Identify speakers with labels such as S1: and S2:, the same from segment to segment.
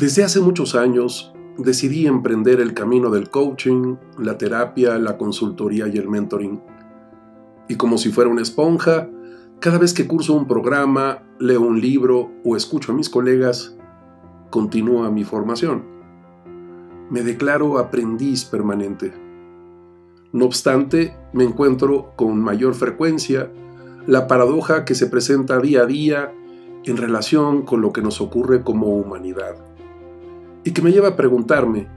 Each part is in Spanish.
S1: Desde hace muchos años decidí emprender el camino del coaching, la terapia, la consultoría y el mentoring. Y como si fuera una esponja, cada vez que curso un programa, leo un libro o escucho a mis colegas, continúa mi formación. Me declaro aprendiz permanente. No obstante, me encuentro con mayor frecuencia la paradoja que se presenta día a día en relación con lo que nos ocurre como humanidad y que me lleva a preguntarme,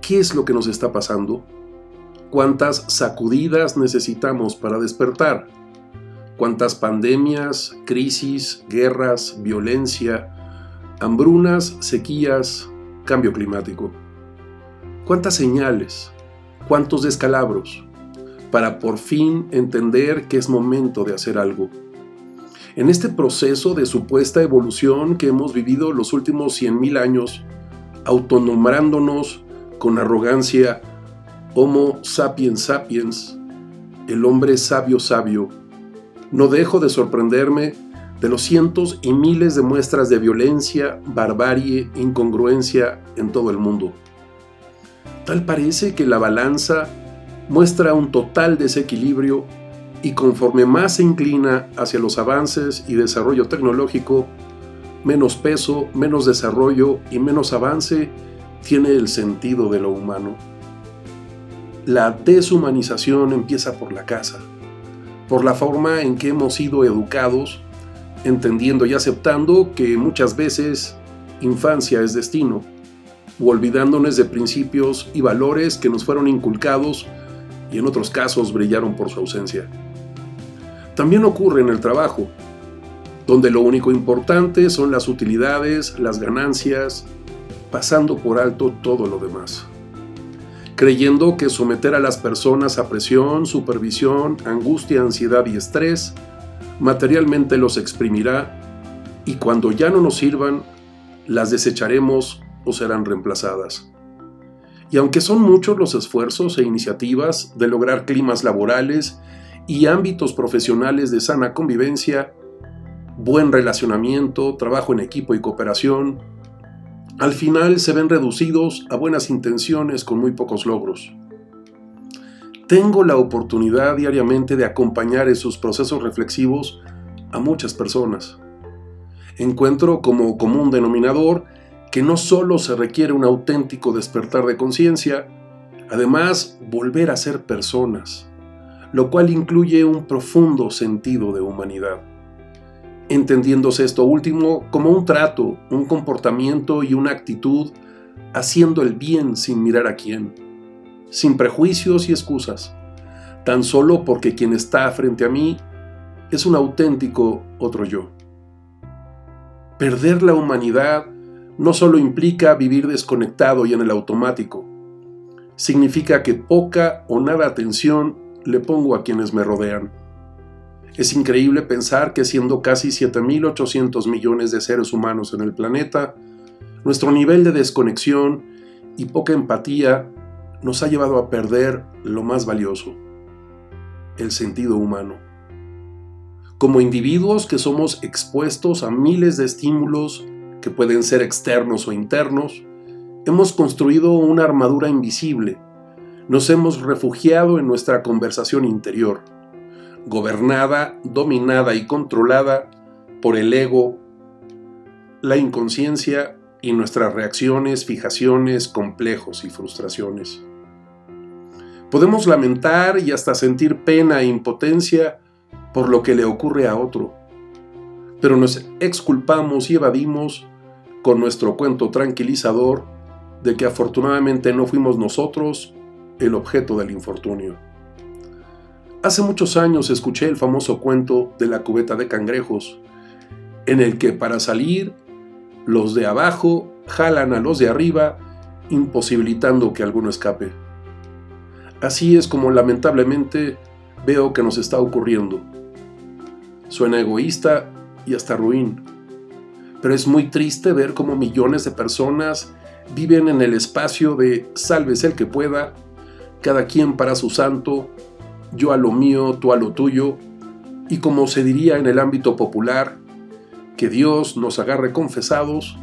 S1: ¿qué es lo que nos está pasando? ¿Cuántas sacudidas necesitamos para despertar? ¿Cuántas pandemias, crisis, guerras, violencia, hambrunas, sequías, cambio climático? ¿Cuántas señales? ¿Cuántos descalabros? Para por fin entender que es momento de hacer algo. En este proceso de supuesta evolución que hemos vivido los últimos 100.000 años, autonombrándonos con arrogancia Homo sapiens sapiens, el hombre sabio sabio, no dejo de sorprenderme de los cientos y miles de muestras de violencia, barbarie, incongruencia en todo el mundo. Tal parece que la balanza muestra un total desequilibrio y conforme más se inclina hacia los avances y desarrollo tecnológico, menos peso, menos desarrollo y menos avance tiene el sentido de lo humano. La deshumanización empieza por la casa, por la forma en que hemos sido educados, entendiendo y aceptando que muchas veces infancia es destino, o olvidándonos de principios y valores que nos fueron inculcados y en otros casos brillaron por su ausencia. También ocurre en el trabajo, donde lo único importante son las utilidades, las ganancias, pasando por alto todo lo demás. Creyendo que someter a las personas a presión, supervisión, angustia, ansiedad y estrés materialmente los exprimirá y cuando ya no nos sirvan, las desecharemos o serán reemplazadas. Y aunque son muchos los esfuerzos e iniciativas de lograr climas laborales y ámbitos profesionales de sana convivencia, buen relacionamiento, trabajo en equipo y cooperación, al final se ven reducidos a buenas intenciones con muy pocos logros. Tengo la oportunidad diariamente de acompañar esos procesos reflexivos a muchas personas. Encuentro como común denominador que no solo se requiere un auténtico despertar de conciencia, además volver a ser personas, lo cual incluye un profundo sentido de humanidad entendiéndose esto último como un trato, un comportamiento y una actitud haciendo el bien sin mirar a quién, sin prejuicios y excusas, tan solo porque quien está frente a mí es un auténtico otro yo. Perder la humanidad no solo implica vivir desconectado y en el automático, significa que poca o nada atención le pongo a quienes me rodean es increíble pensar que siendo casi 7.800 millones de seres humanos en el planeta, nuestro nivel de desconexión y poca empatía nos ha llevado a perder lo más valioso, el sentido humano. Como individuos que somos expuestos a miles de estímulos que pueden ser externos o internos, hemos construido una armadura invisible, nos hemos refugiado en nuestra conversación interior gobernada, dominada y controlada por el ego, la inconsciencia y nuestras reacciones, fijaciones, complejos y frustraciones. Podemos lamentar y hasta sentir pena e impotencia por lo que le ocurre a otro, pero nos exculpamos y evadimos con nuestro cuento tranquilizador de que afortunadamente no fuimos nosotros el objeto del infortunio. Hace muchos años escuché el famoso cuento de la cubeta de cangrejos, en el que para salir los de abajo jalan a los de arriba, imposibilitando que alguno escape. Así es como lamentablemente veo que nos está ocurriendo. Suena egoísta y hasta ruin, pero es muy triste ver cómo millones de personas viven en el espacio de sálvese el que pueda, cada quien para su santo, yo a lo mío, tú a lo tuyo, y como se diría en el ámbito popular, que Dios nos agarre confesados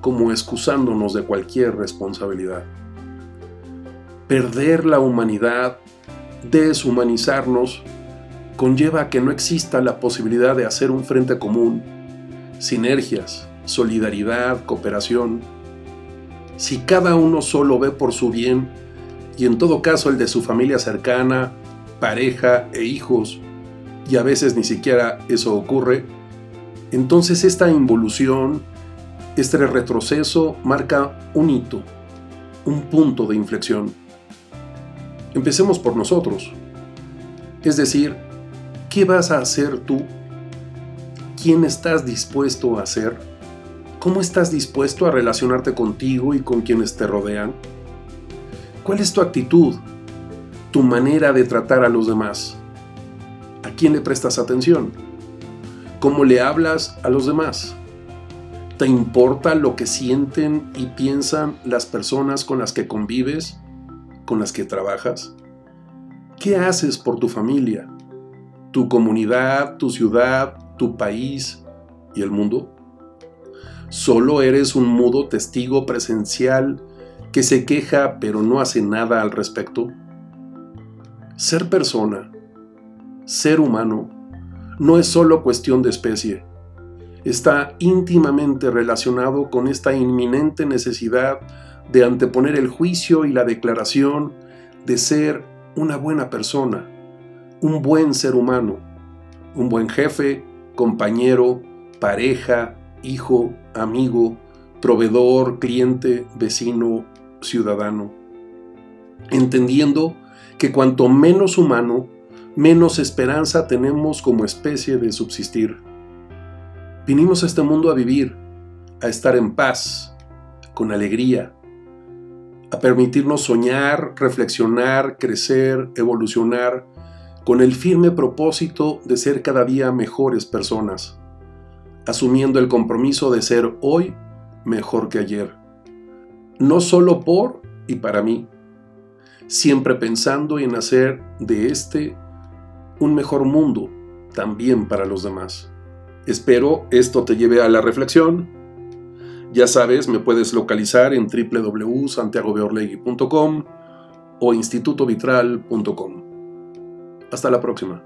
S1: como excusándonos de cualquier responsabilidad. Perder la humanidad, deshumanizarnos, conlleva que no exista la posibilidad de hacer un frente común, sinergias, solidaridad, cooperación. Si cada uno solo ve por su bien, y en todo caso el de su familia cercana, pareja e hijos, y a veces ni siquiera eso ocurre, entonces esta involución, este retroceso marca un hito, un punto de inflexión. Empecemos por nosotros. Es decir, ¿qué vas a hacer tú? ¿Quién estás dispuesto a ser? ¿Cómo estás dispuesto a relacionarte contigo y con quienes te rodean? ¿Cuál es tu actitud? ¿Tu manera de tratar a los demás? ¿A quién le prestas atención? ¿Cómo le hablas a los demás? ¿Te importa lo que sienten y piensan las personas con las que convives? con las que trabajas? ¿Qué haces por tu familia, tu comunidad, tu ciudad, tu país y el mundo? ¿Solo eres un mudo testigo presencial que se queja pero no hace nada al respecto? Ser persona, ser humano, no es solo cuestión de especie. Está íntimamente relacionado con esta inminente necesidad de anteponer el juicio y la declaración de ser una buena persona, un buen ser humano, un buen jefe, compañero, pareja, hijo, amigo, proveedor, cliente, vecino, ciudadano. Entendiendo que cuanto menos humano, menos esperanza tenemos como especie de subsistir. Vinimos a este mundo a vivir, a estar en paz, con alegría, a permitirnos soñar, reflexionar, crecer, evolucionar, con el firme propósito de ser cada día mejores personas, asumiendo el compromiso de ser hoy mejor que ayer. No solo por y para mí, siempre pensando en hacer de este un mejor mundo también para los demás. Espero esto te lleve a la reflexión ya sabes, me puedes localizar en www.santiagobeorlegui.com o institutovitral.com. Hasta la próxima.